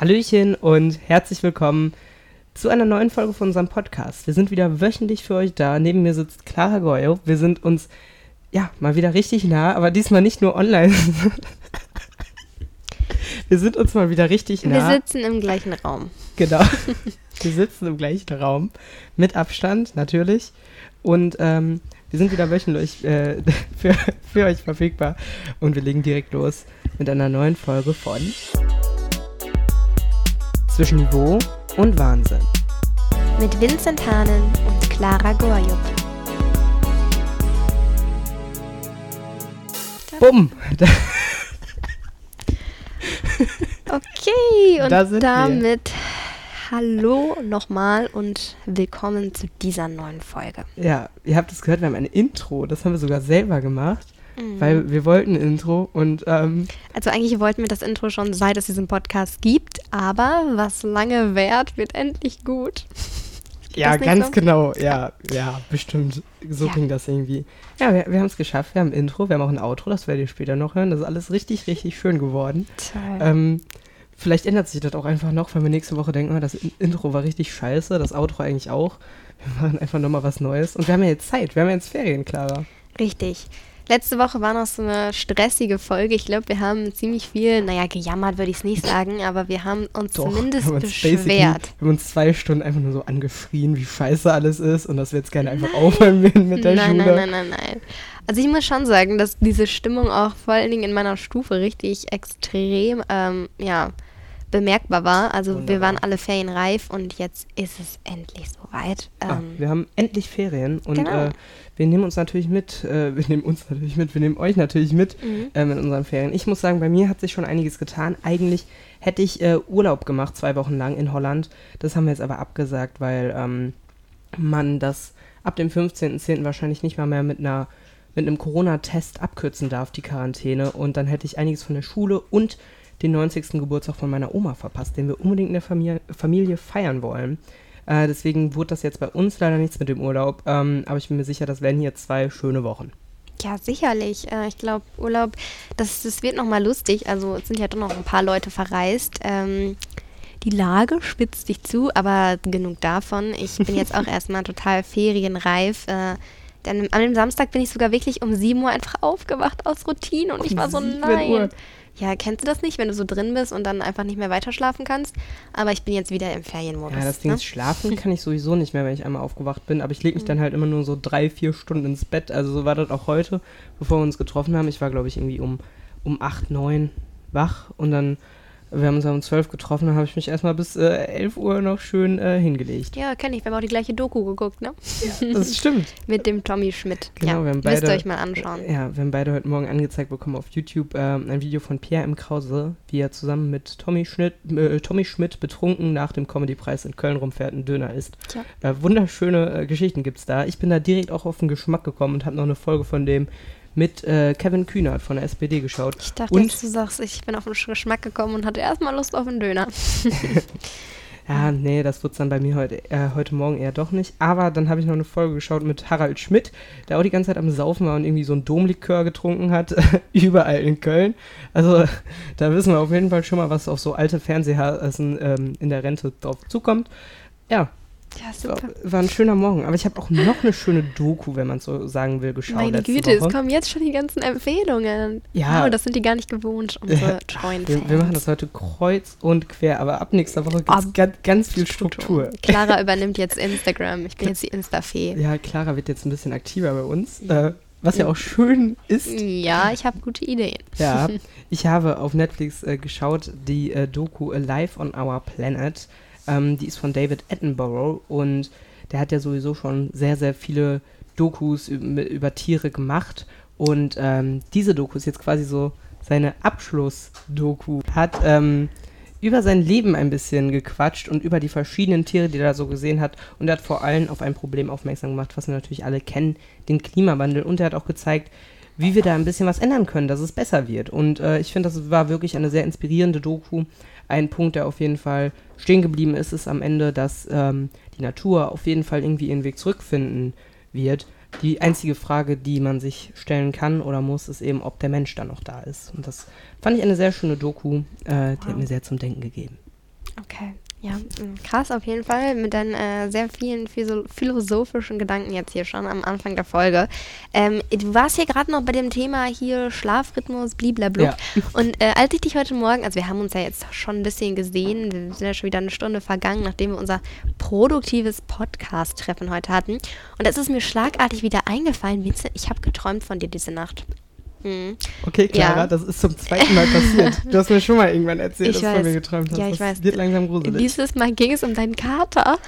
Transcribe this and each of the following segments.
Hallöchen und herzlich willkommen zu einer neuen Folge von unserem Podcast. Wir sind wieder wöchentlich für euch da. Neben mir sitzt Clara Goyo. Wir sind uns ja mal wieder richtig nah, aber diesmal nicht nur online. Wir sind uns mal wieder richtig nah. Wir sitzen im gleichen Raum. Genau. Wir sitzen im gleichen Raum. Mit Abstand, natürlich. Und ähm, wir sind wieder wöchentlich äh, für, für euch verfügbar. Und wir legen direkt los mit einer neuen Folge von Zwischen Niveau und Wahnsinn. Mit Vincent Hahnen und Clara Gorjuk. Bumm! Okay, und Da sind wir. damit hallo nochmal und willkommen zu dieser neuen Folge. Ja, ihr habt es gehört, wir haben ein Intro. Das haben wir sogar selber gemacht, Mhm. weil wir wollten ein Intro und ähm, Also eigentlich wollten wir das Intro schon seit es diesen Podcast gibt, aber was lange währt, wird endlich gut. ja, ganz so? genau. Ja, ja, bestimmt. So Ja. ging das irgendwie. Ja, wir, wir haben es geschafft. Wir haben ein Intro, wir haben auch ein Outro, das werdet ihr später noch hören. Das ist alles richtig, richtig schön geworden. Toll. Ähm, vielleicht ändert sich das auch einfach noch, weil wir nächste Woche denken, oh, das In- Intro war richtig scheiße, das Outro eigentlich auch. Wir machen einfach nochmal was Neues. Und wir haben ja jetzt Zeit, wir haben ja jetzt Ferien, Clara. Richtig. Letzte Woche war noch so eine stressige Folge. Ich glaube, wir haben ziemlich viel, naja, gejammert würde ich es nicht sagen, aber wir haben uns zumindest wir haben uns beschwert. Wir haben uns zwei Stunden einfach nur so angeschrien, wie scheiße alles ist und dass wir jetzt gerne einfach aufhören mit, mit der nein, Schule. nein, nein, nein, nein. Also ich muss schon sagen, dass diese Stimmung auch vor allen Dingen in meiner Stufe richtig extrem, ähm, ja, bemerkbar war. Also wir Wunderbar. waren alle ferienreif und jetzt ist es endlich soweit. Ah, Ähm, wir haben endlich Ferien und Genau. äh, wir nehmen uns natürlich mit, äh, wir nehmen uns natürlich mit, wir nehmen euch natürlich mit Mhm. ähm, in unseren Ferien. Ich muss sagen, bei mir hat sich schon einiges getan. Eigentlich hätte ich äh, Urlaub gemacht, zwei Wochen lang in Holland. Das haben wir jetzt aber abgesagt, weil ähm, man das ab dem 15.10. wahrscheinlich nicht mal mehr mit einer mit einem Corona-Test abkürzen darf, die Quarantäne. Und dann hätte ich einiges von der Schule und den 90. Geburtstag von meiner Oma verpasst, den wir unbedingt in der Familie, Familie feiern wollen. Äh, deswegen wurde das jetzt bei uns leider nichts mit dem Urlaub. Ähm, aber ich bin mir sicher, das werden hier zwei schöne Wochen. Ja, sicherlich. Äh, ich glaube, Urlaub, das, das wird nochmal lustig. Also es sind ja doch noch ein paar Leute verreist. Ähm, die Lage spitzt sich zu, aber genug davon. Ich bin jetzt auch erstmal total ferienreif. Äh, denn an dem Samstag bin ich sogar wirklich um 7 Uhr einfach aufgewacht aus Routine und ich Um war so, 7 nein. Uhr? Ja, kennst du das nicht, wenn du so drin bist und dann einfach nicht mehr weiter schlafen kannst? Aber ich bin jetzt wieder im Ferienmodus. Ja, das Ding ne? ist, schlafen kann ich sowieso nicht mehr, wenn ich einmal aufgewacht bin. Aber ich lege mich dann halt immer nur so drei, vier Stunden ins Bett. Also so war das auch heute, bevor wir uns getroffen haben. Ich war, glaube ich, irgendwie um, um 8, 9 wach und dann, wir haben uns ja um 12 getroffen, dann habe ich mich erstmal bis äh, 11 Uhr noch schön äh, hingelegt. Ja, kenne ich. Wir haben auch die gleiche Doku geguckt, ne? Das stimmt. Mit dem Tommy Schmidt. Genau, ja, wir haben müsst ihr beide- euch mal anschauen. Ja, wir haben beide heute Morgen angezeigt bekommen auf YouTube ähm, ein Video von Pierre M. Krause, wie er zusammen mit Tommy Schmidt, äh, Tommy Schmidt betrunken nach dem Comedy-Preis in Köln rumfährt und Döner isst. Tja. Äh, wunderschöne äh, Geschichten gibt's da. Ich bin da direkt auch auf den Geschmack gekommen und habe noch eine Folge von dem mit äh, Kevin Kühnert von der SPD geschaut. Ich dachte, Und- jetzt, du sagst, ich bin auf den Geschmack gekommen und hatte erstmal Lust auf einen Döner. Ja, nee, das wird's dann bei mir heute, äh, heute Morgen eher doch nicht. Aber dann habe ich noch eine Folge geschaut mit Harald Schmidt, der auch die ganze Zeit am Saufen war und irgendwie so ein Domlikör getrunken hat, überall in Köln. Also da wissen wir auf jeden Fall schon mal, was auf so alte Fernsehhasen ähm, in der Rente drauf zukommt. Ja, Ja, war, war ein schöner Morgen. Aber ich habe auch noch eine schöne Doku, wenn man so sagen will, geschaut Meine Güte, Woche. es kommen jetzt schon die ganzen Empfehlungen. Ja. Wow, das sind die gar nicht gewohnt, unsere treuen wir, Fans. wir machen das heute kreuz und quer, aber ab nächster Woche gibt es ganz, ganz viel Struktur. Clara übernimmt jetzt Instagram. Ich bin jetzt die Insta-Fee. Ja, Clara wird jetzt ein bisschen aktiver bei uns, äh, was ja auch schön ist. Ja, ich habe gute Ideen. Ja, ich habe auf Netflix äh, geschaut, die äh, Doku Alive on Our Planet. Ähm, die ist von David Attenborough und der hat ja sowieso schon sehr, sehr viele Dokus über, Tiere gemacht. Und ähm, diese Doku ist jetzt quasi so seine Abschlussdoku. Hat ähm, über sein Leben ein bisschen gequatscht und über die verschiedenen Tiere, die er da so gesehen hat. Und er hat vor allem auf ein Problem aufmerksam gemacht, was wir natürlich alle kennen, den Klimawandel. Und er hat auch gezeigt, wie wir da ein bisschen was ändern können, dass es besser wird. Und äh, ich finde, das war wirklich eine sehr inspirierende Doku. Ein Punkt, der auf jeden Fall stehen geblieben ist, ist am Ende, dass ähm, die Natur auf jeden Fall irgendwie ihren Weg zurückfinden wird. Die einzige Frage, die man sich stellen kann oder muss, ist eben, ob der Mensch dann noch da ist. Und das fand ich eine sehr schöne Doku. Äh, die hat mir sehr zum Denken gegeben. Okay. Ja, mm, krass auf jeden Fall mit deinen äh, sehr vielen philo philosophischen Gedanken jetzt hier schon am Anfang der Folge. Ähm, du warst hier gerade noch bei dem Thema hier Schlafrhythmus, bliblablub. Ja. Und äh, als ich dich heute Morgen, also wir haben uns ja jetzt schon ein bisschen gesehen, wir sind ja schon wieder eine Stunde vergangen, nachdem wir unser produktives Podcast-Treffen heute hatten. Und es ist mir schlagartig wieder eingefallen, Vincent, ich habe geträumt von dir diese Nacht. Mhm. Okay, Clara, ja. das ist zum zweiten Mal passiert. Du hast mir schon mal irgendwann erzählt, ich dass weiß. du von mir geträumt hast. Ja, ich das weiß. wird langsam gruselig. Dieses Mal ging es um deinen Kater.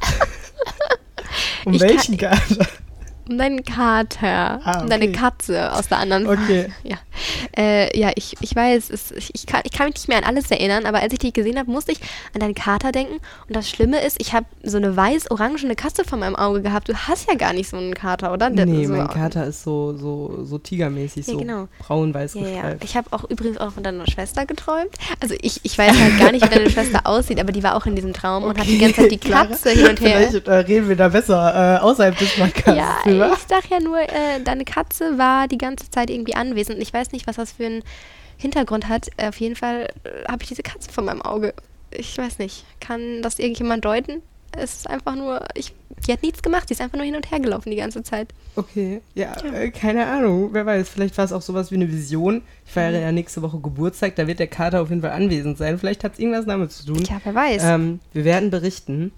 um ich welchen Kater? Um deinen Kater. Ah, okay. Um deine Katze aus der anderen Okay. Ja, äh, ja ich, ich weiß, es, ich, kann, ich kann mich nicht mehr an alles erinnern, aber als ich dich gesehen habe, musste ich an deinen Kater denken. Und das Schlimme ist, ich habe so eine weiß-orangene Katze vor meinem Auge gehabt. Du hast ja gar nicht so einen Kater, oder? Der, nee, so mein Kater ist so, so, so tigermäßig, ja, so genau. braun-weiß ja, ja. Ich habe auch übrigens auch von deiner Schwester geträumt. Also ich, ich weiß halt gar nicht, wie deine Schwester aussieht, aber die war auch in diesem Traum okay. und hat die ganze Zeit die Katze hin und her. Vielleicht äh, reden wir da besser äh, außerhalb des Podcasts. Ja, ich sag ja nur, äh, deine Katze war die ganze Zeit irgendwie anwesend. Ich weiß nicht, was das für einen Hintergrund hat. Auf jeden Fall äh, habe ich diese Katze vor meinem Auge. Ich weiß nicht. Kann das irgendjemand deuten? Es ist einfach nur, ich, die hat nichts gemacht, die ist einfach nur hin und her gelaufen die ganze Zeit. Okay, ja, ja. Äh, keine Ahnung, wer weiß, vielleicht war es auch sowas wie eine Vision. Ich feiere mhm. ja nächste Woche Geburtstag, da wird der Kater auf jeden Fall anwesend sein. Vielleicht hat es irgendwas damit zu tun. Ja, wer weiß. Ähm, wir werden berichten.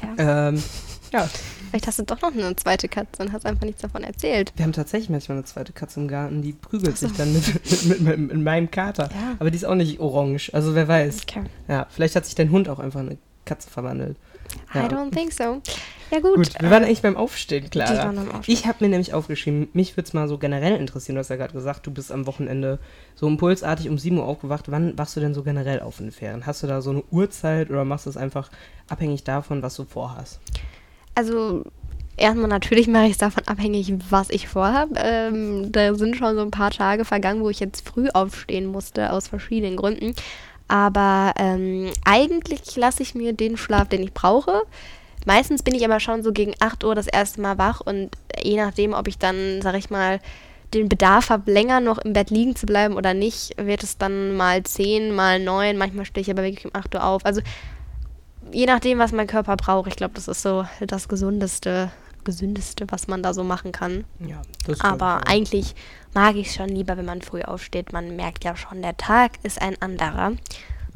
Ja. Ähm, ja. Vielleicht hast du doch noch eine zweite Katze und hast einfach nichts davon erzählt. Wir haben tatsächlich manchmal eine zweite Katze im Garten, die prügelt so. sich dann mit, mit, mit, mit, meinem Kater. Ja. Aber die ist auch nicht orange, also wer weiß. Okay. Ja, vielleicht hat sich dein Hund auch einfach in eine Katze verwandelt. Ja. I don't think so. Ja, gut. Gut, wir waren eigentlich beim Aufstehen, klar. Ich habe mir nämlich aufgeschrieben, mich würde es mal so generell interessieren. Du hast ja gerade gesagt, du bist am Wochenende so impulsartig um 7 Uhr aufgewacht. Wann wachst du denn so generell auf in den Ferien? Hast du da so eine Uhrzeit oder machst du es einfach abhängig davon, was du vorhast? Also erstmal natürlich mache ich es davon abhängig, was ich vorhabe. Ähm, da sind schon so ein paar Tage vergangen, wo ich jetzt früh aufstehen musste, aus verschiedenen Gründen. Aber ähm, eigentlich lasse ich mir den Schlaf, den ich brauche. Meistens bin ich aber schon so gegen 8 Uhr das erste Mal wach und je nachdem, ob ich dann, sag ich mal, den Bedarf habe, länger noch im Bett liegen zu bleiben oder nicht, wird es dann mal 10, mal 9, manchmal stehe ich aber wirklich um 8 Uhr auf. Also je nachdem, was mein Körper braucht. Ich glaube, das ist so das gesundeste, gesündeste, was man da so machen kann. Ja, das Aber eigentlich mag ich es schon lieber, wenn man früh aufsteht. Man merkt ja schon, der Tag ist ein anderer.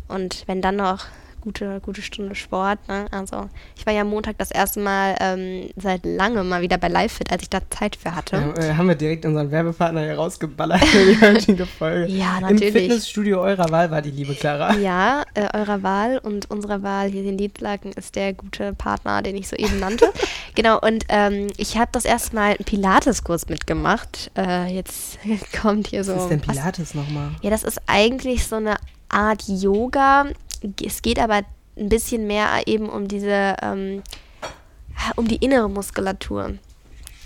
Und wenn dann noch gute, gute Stunde Sport. Ne? Also ich war ja Montag das erste Mal ähm, seit langem mal wieder bei LiveFit, als ich da Zeit für hatte. Ja, äh, haben wir direkt unseren Werbepartner hier rausgeballert für die heutige Folge. Ja, natürlich. Im Fitnessstudio eurer Wahl war die liebe Clara. Ja, äh, eurer Wahl und unserer Wahl hier in Liedlaken ist der gute Partner, den ich soeben nannte. genau, und ähm, ich habe das erste Mal einen Pilates-Kurs mitgemacht. Äh, jetzt kommt hier so. Was ist denn Pilates nochmal? Ja, das ist eigentlich so eine Art Yoga, es geht aber ein bisschen mehr eben um diese, ähm, um die innere Muskulatur,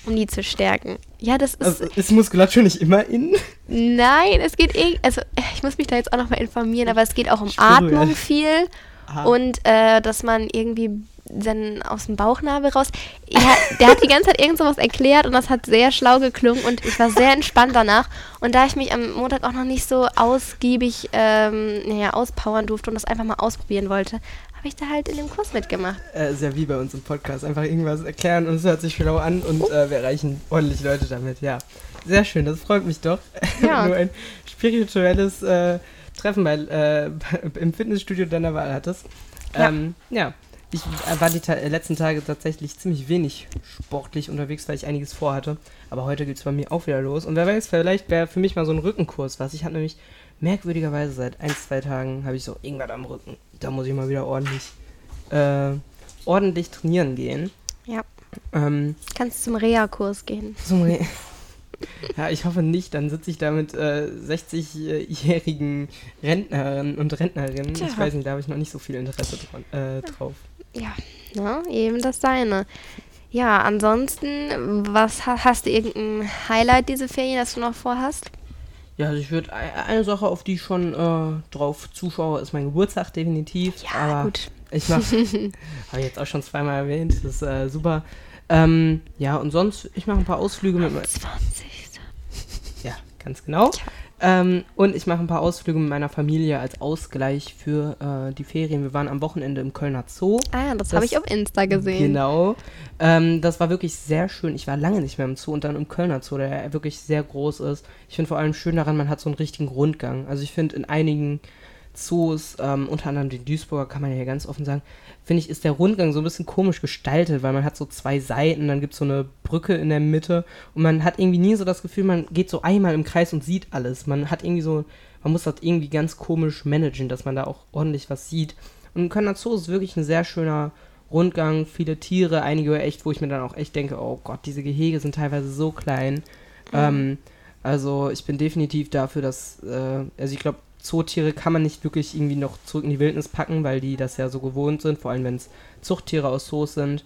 um die zu stärken. Ja, das ist. Also ist Muskulatur nicht immer innen? Nein, es geht eh, also ich muss mich da jetzt auch nochmal informieren, aber es geht auch um Atmung viel Aha. und äh, dass man irgendwie dann aus dem Bauchnabel raus. Ja, der hat die ganze Zeit irgend sowas erklärt und das hat sehr schlau geklungen und ich war sehr entspannt danach. Und da ich mich am Montag auch noch nicht so ausgiebig ähm, naja, auspowern durfte und das einfach mal ausprobieren wollte, habe ich da halt in dem Kurs mitgemacht. Äh, sehr wie bei uns im Podcast. Einfach irgendwas erklären und es hört sich schlau an und äh, wir erreichen ordentlich Leute damit. Ja, sehr schön, das freut mich doch. Ja. Nur ein spirituelles äh, Treffen bei, äh, im Fitnessstudio deiner Wahl hattest. Ja. Ähm, ja. Ich war die ta äh, letzten Tage tatsächlich ziemlich wenig sportlich unterwegs, weil ich einiges vorhatte. Aber heute geht es bei mir auch wieder los. Und wer weiß, vielleicht wäre für mich mal so ein Rückenkurs was. Ich habe nämlich merkwürdigerweise seit ein, zwei Tagen habe ich so irgendwas am Rücken. Da muss ich mal wieder ordentlich, äh, ordentlich trainieren gehen. Ja. Ähm, Kannst zum Reha-Kurs gehen. Zum Reha. Ja, ich hoffe nicht. Dann sitze ich da mit äh, 60-jährigen Rentnerinnen und Rentnerinnen. Tja. Ich weiß nicht, da habe ich noch nicht so viel Interesse dran, äh, drauf. Ja, na, eben das Seine. Ja, ansonsten, was hast du irgendein Highlight diese Ferien, das du noch vorhast? Ja, also ich würde eine Sache, auf die ich schon äh, drauf zuschaue, ist mein Geburtstag definitiv. Ja, aber gut. Ich mache, habe ich jetzt auch schon zweimal erwähnt, das ist äh, super. Ähm, ja, und sonst, ich mache ein paar Ausflüge mit meinem. 20. Ja, ganz genau. Ähm, und ich mache ein paar Ausflüge mit meiner Familie als Ausgleich für äh, die Ferien. Wir waren am Wochenende im Kölner Zoo. Ah, das, das habe ich auf Insta gesehen. Genau. Ähm, das war wirklich sehr schön. Ich war lange nicht mehr im Zoo und dann im Kölner Zoo, der wirklich sehr groß ist. Ich finde vor allem schön daran, man hat so einen richtigen Rundgang. Also ich finde in einigen Zoos, ähm, unter anderem den Duisburger, kann man ja hier ganz offen sagen, finde ich, ist der Rundgang so ein bisschen komisch gestaltet, weil man hat so zwei Seiten, dann gibt es so eine Brücke in der Mitte und man hat irgendwie nie so das Gefühl, man geht so einmal im Kreis und sieht alles. Man hat irgendwie so, man muss das irgendwie ganz komisch managen, dass man da auch ordentlich was sieht. Und Kölner Zoo ist wirklich ein sehr schöner Rundgang, viele Tiere, einige echt, wo ich mir dann auch echt denke, oh Gott, diese Gehege sind teilweise so klein. Mhm. Ähm, also ich bin definitiv dafür, dass, äh, also ich glaube, Zootiere kann man nicht wirklich irgendwie noch zurück in die Wildnis packen, weil die das ja so gewohnt sind, vor allem wenn es Zuchttiere aus Zoos sind.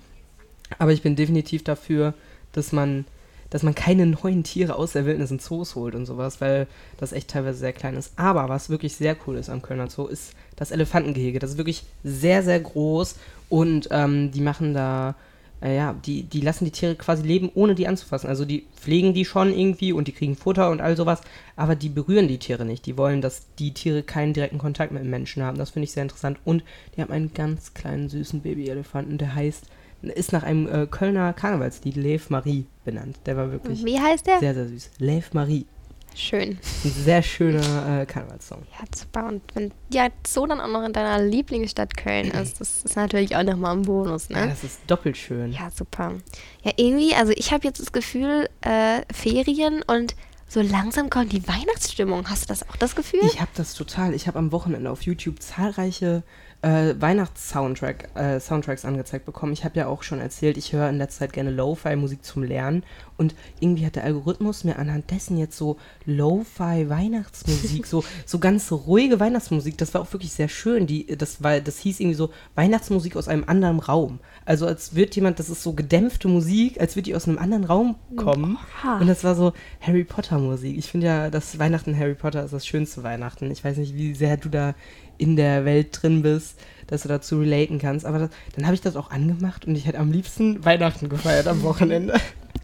Aber ich bin definitiv dafür, dass man, dass man keine neuen Tiere aus der Wildnis in Zoos holt und sowas, weil das echt teilweise sehr klein ist. Aber was wirklich sehr cool ist am Kölner Zoo, ist das Elefantengehege. Das ist wirklich sehr, sehr groß und ähm, die machen da äh, ja, die, die lassen die Tiere quasi leben, ohne die anzufassen. Also die pflegen die schon irgendwie und die kriegen Futter und all sowas, aber die berühren die Tiere nicht. Die wollen, dass die Tiere keinen direkten Kontakt mit dem Menschen haben. Das finde ich sehr interessant. Und die haben einen ganz kleinen, süßen Babyelefanten, der heißt, ist nach einem äh, Kölner Karnevalslied Lev Marie benannt. Der war wirklich Wie heißt der? sehr, sehr süß. Lev Marie. Schön. Ein sehr schöner äh, Karnevalssong. Ja, super. Und wenn ja so dann auch noch in deiner Lieblingsstadt Köln ist, das ist natürlich auch nochmal ein Bonus, ne? Ja, das ist doppelt schön. Ja, super. Ja, irgendwie, also ich habe jetzt das Gefühl, äh, Ferien und so langsam kommt die Weihnachtsstimmung. Hast du das auch das Gefühl? Ich habe das total. Ich habe am Wochenende auf YouTube zahlreiche äh, Weihnachts-Soundtrack, äh, Soundtracks angezeigt bekommen. Ich habe ja auch schon erzählt, ich höre in letzter Zeit gerne Lo-Fi-Musik zum Lernen und irgendwie hat der Algorithmus mir anhand dessen jetzt so Lo-Fi-Weihnachtsmusik, so, so ganz ruhige Weihnachtsmusik, das war auch wirklich sehr schön. Die, das, war, das hieß irgendwie so Weihnachtsmusik aus einem anderen Raum. Also als würde jemand, das ist so gedämpfte Musik, als würde die aus einem anderen Raum kommen. Oha. Und das war so Harry Potter Musik. Ich finde ja, das Weihnachten Harry Potter ist das schönste Weihnachten. Ich weiß nicht, wie sehr du da in der Welt drin bist, dass du dazu relaten kannst. Aber das, dann habe ich das auch angemacht und ich hätte am liebsten Weihnachten gefeiert am Wochenende.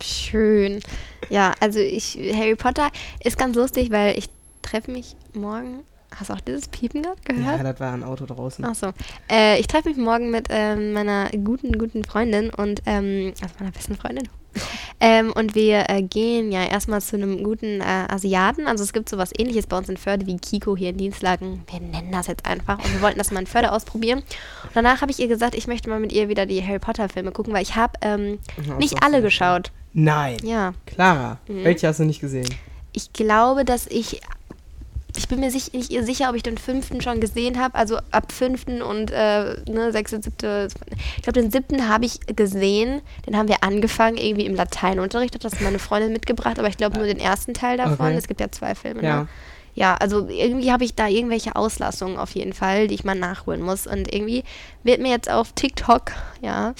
Schön. Ja, also ich, Harry Potter ist ganz lustig, weil ich treffe mich morgen Hast du auch dieses Piepen gehört? Ja, das war ein Auto draußen. Ach so. Äh, ich treffe mich morgen mit ähm, meiner guten, guten Freundin und, ähm, also meiner besten Freundin. ähm, und wir äh, gehen ja erstmal zu einem guten äh, Asiaten. Also es gibt sowas ähnliches bei uns in Förde wie Kiko hier in Dienstlagen. Wir nennen das jetzt einfach. Und wir wollten das mal in Förde ausprobieren. Und danach habe ich ihr gesagt, ich möchte mal mit ihr wieder die Harry Potter Filme gucken, weil ich habe ähm, nicht alle geschaut. Nein. Ja. Clara, mhm. welche hast du nicht gesehen? Ich glaube, dass ich ich bin mir sich, nicht sicher, ob ich den fünften schon gesehen habe. Also ab fünften und äh, ne, sechste, siebte. Ich glaube, den siebten habe ich gesehen. Den haben wir angefangen, irgendwie im Lateinunterricht. Hat das meine Freundin mitgebracht, aber ich glaube nur den ersten Teil davon. Okay. Es gibt ja zwei Filme. Ja. Ne? ja, also irgendwie habe ich da irgendwelche Auslassungen auf jeden Fall, die ich mal nachholen muss. Und irgendwie wird mir jetzt auf TikTok, ja,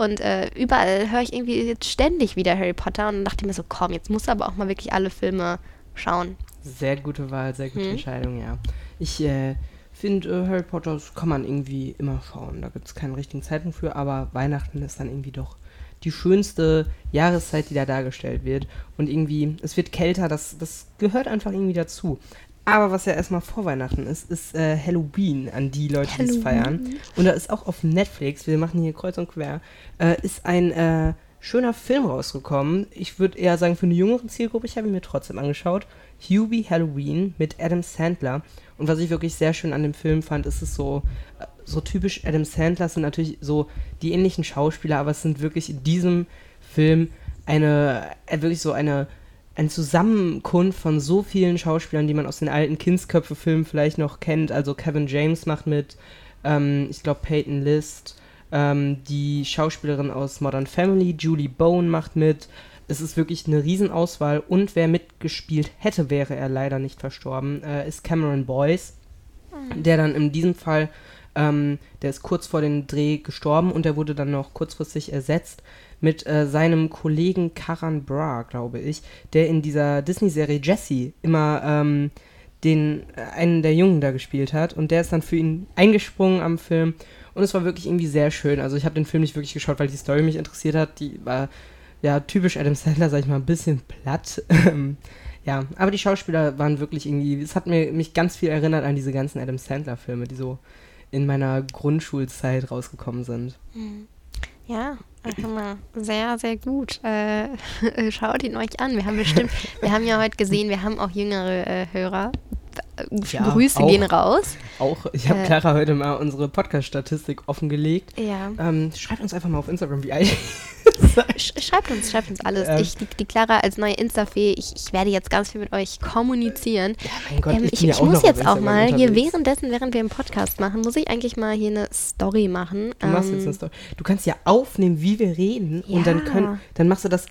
und äh, überall höre ich irgendwie jetzt ständig wieder Harry Potter. Und dann dachte ich mir so, komm, jetzt muss aber auch mal wirklich alle Filme schauen. Sehr gute Wahl, sehr gute hm. Entscheidung, ja. Ich äh, finde, äh, Harry Potter kann man irgendwie immer schauen. Da gibt es keinen richtigen Zeitpunkt für, aber Weihnachten ist dann irgendwie doch die schönste Jahreszeit, die da dargestellt wird. Und irgendwie, es wird kälter, das, das gehört einfach irgendwie dazu. Aber was ja erstmal vor Weihnachten ist, ist äh, Halloween an die Leute, die es feiern. Und da ist auch auf Netflix, wir machen hier kreuz und quer, äh, ist ein äh, schöner Film rausgekommen. Ich würde eher sagen, für eine jüngere Zielgruppe, ich habe ihn mir trotzdem angeschaut. Hubie Halloween mit Adam Sandler. Und was ich wirklich sehr schön an dem Film fand, ist es so, so typisch Adam Sandler sind natürlich so die ähnlichen Schauspieler, aber es sind wirklich in diesem Film eine, äh, wirklich so eine, eine Zusammenkunft von so vielen Schauspielern, die man aus den alten Kindsköpfe-Filmen vielleicht noch kennt. Also Kevin James macht mit, ähm, ich glaube Peyton List, ähm, die Schauspielerin aus Modern Family, Julie Bone macht mit, es ist wirklich eine Riesenauswahl und wer mitgespielt hätte, wäre er leider nicht verstorben, äh, ist Cameron Boyce, mhm. der dann in diesem Fall, ähm, der ist kurz vor dem Dreh gestorben und der wurde dann noch kurzfristig ersetzt mit äh, seinem Kollegen Karan Bra, glaube ich, der in dieser Disney-Serie Jesse immer ähm, den äh, einen der Jungen da gespielt hat und der ist dann für ihn eingesprungen am Film und es war wirklich irgendwie sehr schön. Also ich habe den Film nicht wirklich geschaut, weil die Story mich interessiert hat. Die war ja, typisch Adam Sandler, sag ich mal, ein bisschen platt. Ähm, Ja, aber die Schauspieler waren wirklich irgendwie, es hat mir, mich ganz viel erinnert an diese ganzen Adam Sandler-Filme, die so in meiner Grundschulzeit rausgekommen sind. Ja, mal sehr, sehr gut. Äh, schaut ihn euch an. Wir haben bestimmt, wir haben ja heute gesehen, wir haben auch jüngere äh, Hörer. Ja, Grüße auch, gehen raus. Auch, ich habe äh, Clara heute mal unsere Podcast-Statistik offengelegt. Ja. Ähm, schreibt uns einfach mal auf Instagram, wie alt Schreibt uns, schreibt uns alles. Ähm, ich, die, die, Clara als neue Insta-Fee, ich, ich, werde jetzt ganz viel mit euch kommunizieren. Ja, mein Gott, ähm, ich, ich, ich muss jetzt auch mal unterwegs. hier währenddessen, während wir einen Podcast machen, muss ich eigentlich mal hier eine Story machen. Du machst jetzt ähm, eine Story. Du kannst ja aufnehmen, wie wir reden ja. und dann, können, dann machst du das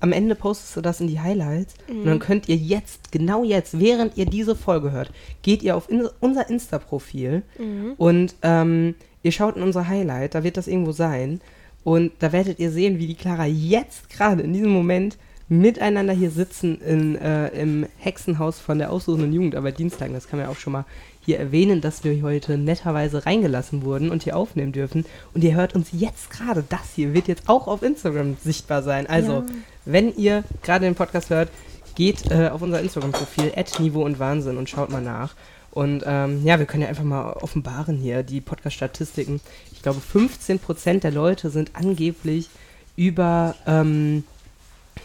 am Ende postest du das in die Highlights mhm. und dann könnt ihr jetzt, genau jetzt, während ihr diese Folge hört, geht ihr auf in, unser Insta-Profil mhm. und ähm, ihr schaut in unser Highlight, da wird das irgendwo sein und da werdet ihr sehen, wie die Clara jetzt gerade in diesem Moment miteinander hier sitzen in, äh, im Hexenhaus von der aussuchenden Jugendarbeit Dienstagen. Das kann man ja auch schon mal hier erwähnen, dass wir heute netterweise reingelassen wurden und hier aufnehmen dürfen. Und ihr hört uns jetzt gerade, das hier wird jetzt auch auf Instagram sichtbar sein. Also, ja. wenn ihr gerade den Podcast hört, geht äh, auf unser Instagram-Profil, Niveau und Wahnsinn und schaut mal nach. Und ähm, ja, wir können ja einfach mal offenbaren hier die Podcast-Statistiken. Ich glaube, 15% der Leute sind angeblich über, ähm,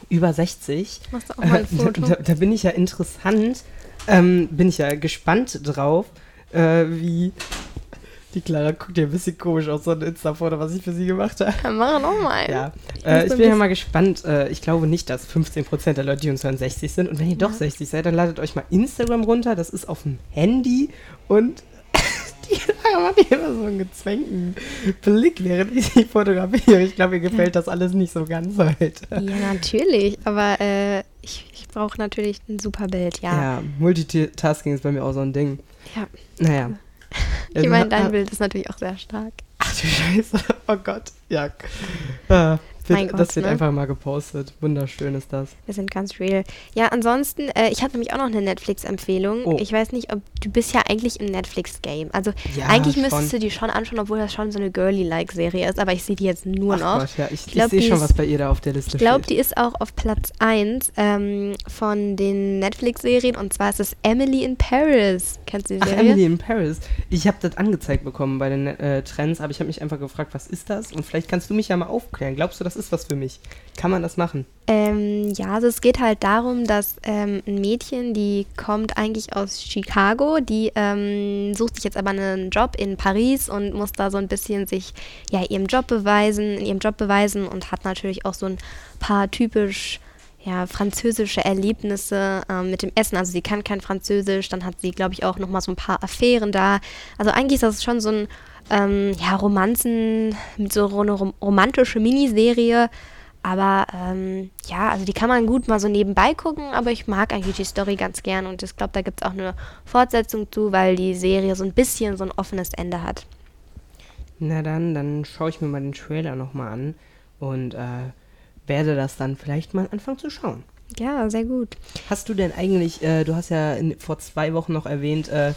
über 60. Machst du auch mal ein Foto? Äh, da, da, bin ich ja interessant, ähm, bin ich ja gespannt drauf, äh, wie die Clara guckt ja ein bisschen komisch aus, so ein Insta-Foto, was ich für sie gemacht habe. Ja, mach nochmal. Ja. Ich, äh, ich bin ja mal gespannt. Äh, ich glaube nicht, dass 15% der Leute, die uns hören, 60 sind. Und wenn ihr ja. doch 60 seid, dann ladet euch mal Instagram runter. Das ist auf dem Handy. Und macht hier immer so einen gezwängten Blick, während ich sie fotografiere. Ich glaube, ihr gefällt das alles nicht so ganz heute. Ja, natürlich. Aber äh, ich, ich brauche natürlich ein super Bild, ja. Ja, Multitasking ist bei mir auch so ein Ding. Ja. Naja. Ich meine, dein Bild ist natürlich auch sehr stark. Ach du Scheiße. Oh Gott. Ja. Wird, Gott, das wird ne? einfach mal gepostet. Wunderschön ist das. Wir sind ganz real. Ja, ansonsten, äh, ich habe nämlich auch noch eine Netflix-Empfehlung. Oh. Ich weiß nicht, ob du bist ja eigentlich im Netflix-Game. Also ja, eigentlich schon. müsstest du die schon anschauen, obwohl das schon so eine Girly-like-Serie ist, aber ich sehe die jetzt nur Ach noch. Gott, ja. Ich, ich, ich sehe schon, was bei ihr da auf der Liste steht. Ich glaube, die ist auch auf Platz 1 ähm, von den Netflix-Serien und zwar ist es Emily in Paris. Kennst du die Serie? Ach, Emily in Paris. Ich habe das angezeigt bekommen bei den äh, Trends, aber ich habe mich einfach gefragt, was ist das? Und vielleicht kannst du mich ja mal aufklären. Glaubst du, das ist was für mich? Kann man das machen? Ähm, ja, also es geht halt darum, dass ähm, ein Mädchen, die kommt eigentlich aus Chicago, die ähm, sucht sich jetzt aber einen Job in Paris und muss da so ein bisschen sich ja ihrem Job beweisen, in ihrem Job beweisen und hat natürlich auch so ein paar typisch ja, französische Erlebnisse ähm, mit dem Essen. Also sie kann kein Französisch, dann hat sie, glaube ich, auch noch mal so ein paar Affären da. Also eigentlich ist das schon so ein ähm, ja, Romanzen, so eine rom romantische Miniserie, aber ähm, ja, also die kann man gut mal so nebenbei gucken, aber ich mag eigentlich die Story ganz gern und ich glaube, da gibt es auch eine Fortsetzung zu, weil die Serie so ein bisschen so ein offenes Ende hat. Na dann, dann schaue ich mir mal den Trailer nochmal an und äh, werde das dann vielleicht mal anfangen zu schauen. Ja, sehr gut. Hast du denn eigentlich, äh, du hast ja in, vor zwei Wochen noch erwähnt, äh,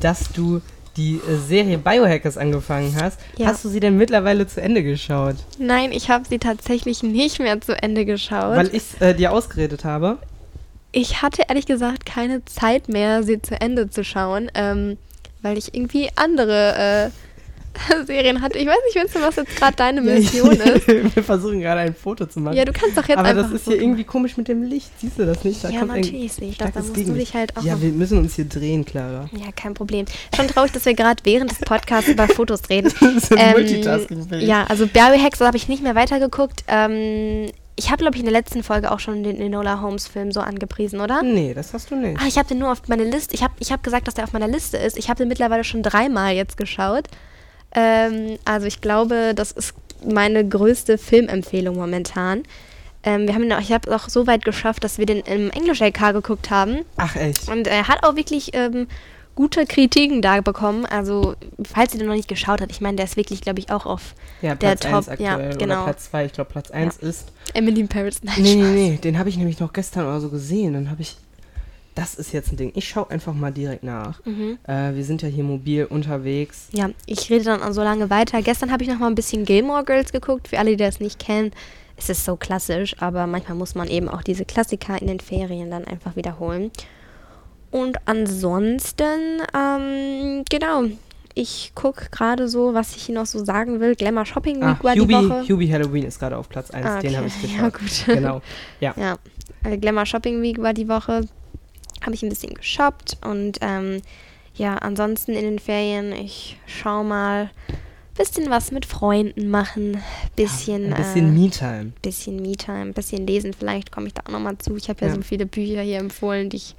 dass du die äh, Serie Biohackers angefangen hast, ja. hast du sie denn mittlerweile zu Ende geschaut? Nein, ich habe sie tatsächlich nicht mehr zu Ende geschaut. Weil ich äh, dir ausgeredet habe? Ich hatte ehrlich gesagt keine Zeit mehr, sie zu Ende zu schauen, ähm, weil ich irgendwie andere äh, Serien hatte. Ich weiß nicht, Vincent, was jetzt gerade deine Mission ist. Wir versuchen gerade ein Foto zu machen. Ja, du kannst doch jetzt Aber einfach das ist hier irgendwie komisch mit dem Licht. Siehst du das nicht? Da ja, natürlich sehe ich das. Da musst du dich halt auch Ja, wir müssen uns hier drehen, Clara. Ja, kein Problem. Schon traurig, dass wir gerade während des Podcasts über Fotos reden. das ist ähm, multitasking -fähig. Ja, also Biohacks habe ich nicht mehr weitergeguckt. Ähm, ich habe, glaube ich, in der letzten Folge auch schon den Enola Holmes-Film so angepriesen, oder? Nee, das hast du nicht. Ah, ich habe den nur auf meiner Liste. Ich habe ich hab gesagt, dass der auf meiner Liste ist. Ich habe den mittlerweile schon dreimal jetzt geschaut. Ähm, also ich glaube, das ist meine größte Filmempfehlung momentan. Ähm, wir haben ihn auch, ich habe es auch so weit geschafft, dass wir den im Englisch-LK geguckt haben. Ach echt? Und er hat auch wirklich ähm, gute Kritiken da bekommen. Also, falls ihr den noch nicht geschaut habt, ich meine, der ist wirklich, glaube ich, auch auf ja, der Top. Aktuell, ja, genau. Oder Platz 2. Ich glaube, Platz 1 ja. ist. Emily in Paris. Nein, nee, nee, nee, den habe ich nämlich noch gestern oder so gesehen. Dann habe ich das ist jetzt ein Ding. Ich schaue einfach mal direkt nach. Mhm. Äh, wir sind ja hier mobil unterwegs. Ja, ich rede dann so lange weiter. Gestern habe ich noch mal ein bisschen Gilmore Girls geguckt. Für alle, die das nicht kennen, es ist so klassisch, aber manchmal muss man eben auch diese Klassiker in den Ferien dann einfach wiederholen. Und ansonsten, ähm, genau, ich gucke gerade so, was ich hier noch so sagen will. Glamour Shopping Week Ah, war die Hubie, Woche. Hubie Halloween ist gerade auf Platz 1. Ah, Den okay. habe ich Ja, geschaut. gut. Genau. Ja. Ja, äh, Glamour Shopping Week war die Woche. Habe ich ein bisschen geshoppt und ähm, ja, ansonsten in den Ferien, ich schau mal, bisschen was mit Freunden machen, bisschen, Ein bisschen äh, Me-Time. bisschen Me-Time, bisschen lesen, vielleicht komme ich da auch nochmal zu. Ich habe ja, Ja. so viele Bücher hier empfohlen, die ich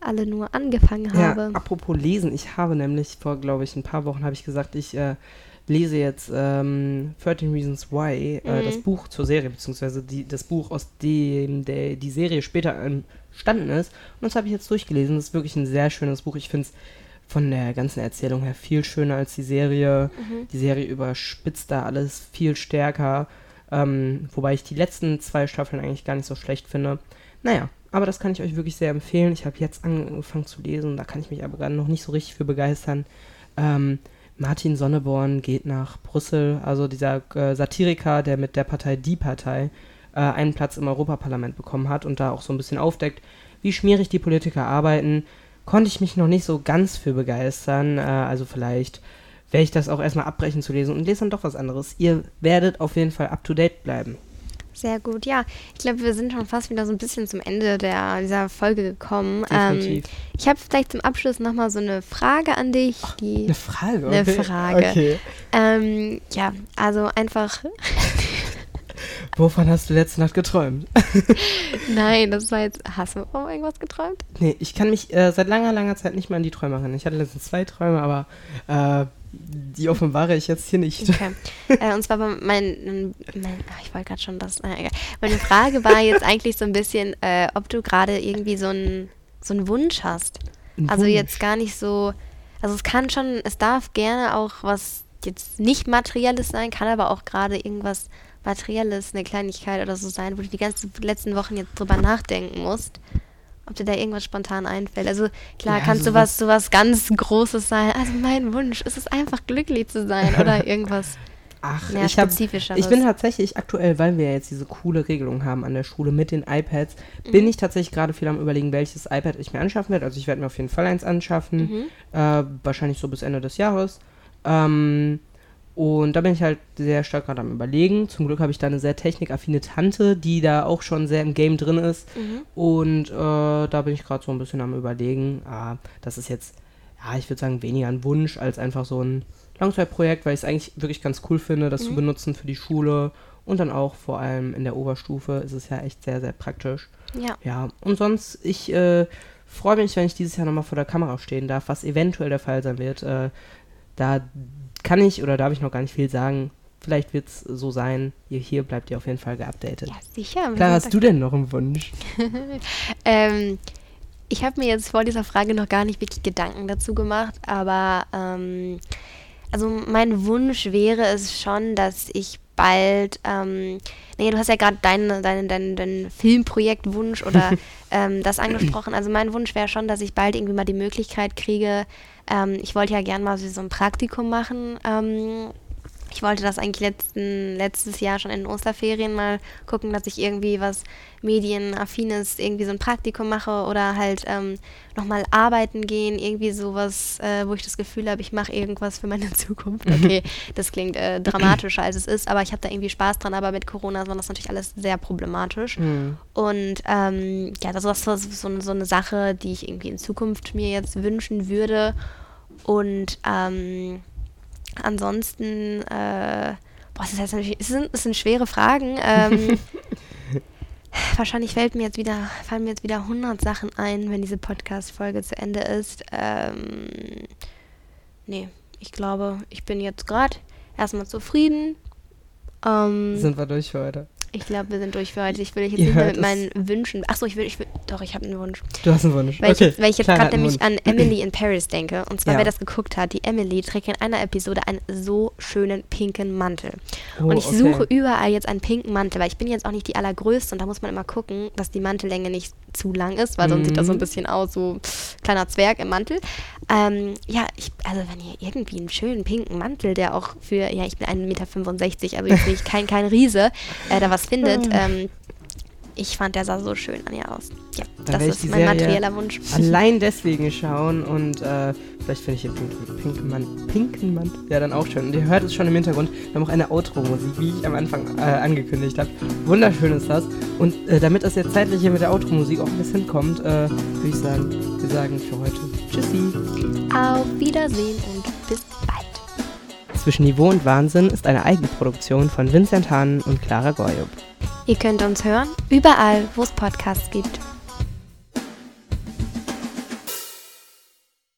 alle nur angefangen Ja, habe. apropos lesen, ich habe nämlich vor, glaube ich, ein paar Wochen habe ich gesagt, ich äh, lese jetzt ähm, 13 Reasons Why, äh, Mhm. das Buch zur Serie, beziehungsweise die, das Buch, aus dem der, die Serie später entstanden ist. Und das habe ich jetzt durchgelesen. Das ist wirklich ein sehr schönes Buch. Ich finde es von der ganzen Erzählung her viel schöner als die Serie. Mhm. Die Serie überspitzt da alles viel stärker. Ähm, wobei ich die letzten zwei Staffeln eigentlich gar nicht so schlecht finde. Naja, aber das kann ich euch wirklich sehr empfehlen. Ich habe jetzt angefangen zu lesen, da kann ich mich aber gerade noch nicht so richtig für begeistern. Ähm, Martin Sonneborn geht nach Brüssel, also dieser äh, Satiriker, der mit der Partei Die Partei äh, einen Platz im Europaparlament bekommen hat und da auch so ein bisschen aufdeckt, wie schmierig die Politiker arbeiten, konnte ich mich noch nicht so ganz für begeistern. Äh, also vielleicht werde ich das auch erstmal abbrechen zu lesen und lese dann doch was anderes. Ihr werdet auf jeden Fall up to date bleiben. Sehr gut, ja. Ich glaube, wir sind schon fast wieder so ein bisschen zum Ende der, dieser Folge gekommen. Ähm, ich habe vielleicht zum Abschluss nochmal so eine Frage an dich, die Eine Frage, Eine okay. Frage. Okay. Ähm, ja, also einfach. Wovon hast du letzte Nacht geträumt? Nein, das war jetzt. Hast du auch irgendwas geträumt? nee, ich kann mich äh, seit langer, langer Zeit nicht mehr an die Träume erinnern. Ich hatte letztens zwei Träume, aber äh, die offenbare ich jetzt hier nicht. Okay. äh, und zwar war mein. mein ach, ich wollte gerade schon das. Na, egal. Meine Frage war jetzt eigentlich so ein bisschen, äh, ob du gerade irgendwie so einen so einen Wunsch hast. Ein Also Wunsch. jetzt gar nicht so. Also es kann schon, es darf gerne auch was jetzt nicht Materielles sein, kann aber auch gerade irgendwas Materielles, eine Kleinigkeit oder so sein, wo du die ganzen letzten Wochen jetzt drüber nachdenken musst. Ob dir da irgendwas spontan einfällt. Also klar, Ja, kann so sowas, sowas ganz Großes sein. Also mein Wunsch ist es einfach glücklich zu sein oder irgendwas Ach, mehr ich, hab, ich bin tatsächlich aktuell, weil wir ja jetzt diese coole Regelung haben an der Schule mit den iPads, Mhm. bin ich tatsächlich gerade viel am überlegen, welches iPad ich mir anschaffen werde. Also ich werde mir auf jeden Fall eins anschaffen, Mhm. äh, wahrscheinlich so bis Ende des Jahres. Ähm, und da bin ich halt sehr stark gerade am überlegen. Zum Glück habe ich da eine sehr technikaffine Tante, die da auch schon sehr im Game drin ist. Mhm. Und äh, da bin ich gerade so ein bisschen am überlegen. Ah, das ist jetzt, ja, ich würde sagen, weniger ein Wunsch als einfach so ein Langzeitprojekt, weil ich es eigentlich wirklich ganz cool finde, das zu Mhm. benutzen für die Schule. Und dann auch vor allem in der Oberstufe ist es ja echt sehr, sehr praktisch. Ja. Ja, und sonst, ich äh, freue mich, wenn ich dieses Jahr nochmal vor der Kamera stehen darf, was eventuell der Fall sein wird. Äh, da kann ich oder darf ich noch gar nicht viel sagen. Vielleicht wird es so sein. Ihr, hier bleibt ihr auf jeden Fall geupdatet. Ja, sicher. Klar, hast du denn noch einen Wunsch? Ähm, ich habe mir jetzt vor dieser Frage noch gar nicht wirklich Gedanken dazu gemacht, aber ähm, also mein Wunsch wäre es schon, dass ich bald, ähm, nee, du hast ja gerade deinen dein, dein, dein Filmprojektwunsch oder ähm, das angesprochen. Also mein Wunsch wäre schon, dass ich bald irgendwie mal die Möglichkeit kriege. Ähm, ich wollte ja gern mal so ein Praktikum machen. Ähm, ich wollte das eigentlich letzten, letztes Jahr schon in den Osterferien mal gucken, dass ich irgendwie was Medienaffines, irgendwie so ein Praktikum mache oder halt ähm, nochmal arbeiten gehen, irgendwie sowas, äh, wo ich das Gefühl habe, ich mache irgendwas für meine Zukunft. Okay, das klingt äh, dramatischer als es ist, aber ich habe da irgendwie Spaß dran, aber mit Corona war das natürlich alles sehr problematisch. Hm. Und ähm, ja, das ist so, so, so eine Sache, die ich irgendwie in Zukunft mir jetzt wünschen würde. Und ähm, ansonsten, äh, boah, das, ist jetzt natürlich, es sind, es sind schwere Fragen. Ähm, wahrscheinlich fällt mir jetzt wieder, fallen mir jetzt wieder 100 Sachen ein, wenn diese Podcast-Folge zu Ende ist. Ähm, nee, ich glaube, ich bin jetzt gerade erstmal zufrieden. Ähm, Sind wir durch für heute? Ich glaube, wir sind durch für heute. Ich will jetzt Ihr nicht mehr mit meinen Wünschen. Achso, ich will, ich will. doch, ich habe einen Wunsch. Du hast einen Wunsch. Weil okay. ich, weil ich jetzt gerade nämlich an Emily in Paris denke. Und zwar, Ja. wer das geguckt hat, die Emily trägt in einer Episode einen so schönen pinken Mantel. Oh, und ich okay. suche überall jetzt einen pinken Mantel, weil ich bin jetzt auch nicht die allergrößte und da muss man immer gucken, dass die Mantellänge nicht zu lang ist, weil sonst sieht das so ein Mhm. bisschen aus, so kleiner Zwerg im Mantel. Ähm, ja, ich, also wenn ihr irgendwie einen schönen pinken Mantel, der auch für, ja, ich bin 1,65 Meter, also jetzt nicht kein, kein Riese, äh, da was findet, ähm, ich fand, der sah so schön an ihr aus. Ja, Dann das ist mein Serie materieller Wunsch. Allein deswegen schauen und äh, vielleicht finde ich den pinken, pinken Mann. Pinken Mann? Ja, dann auch schön. Und ihr hört es schon im Hintergrund. Wir haben auch eine Outro-Musik, wie ich am Anfang äh, angekündigt habe. Wunderschön ist das. Und äh, damit das jetzt zeitlich hier mit der Outro-Musik auch ein bisschen hinkommt, äh, würde ich sagen, wir sagen für heute Tschüssi. Auf Wiedersehen. Zwischen Niveau und Wahnsinn ist eine Eigenproduktion von Vincent Hahn und Clara Goyub. Ihr könnt uns hören, überall, wo es Podcasts gibt.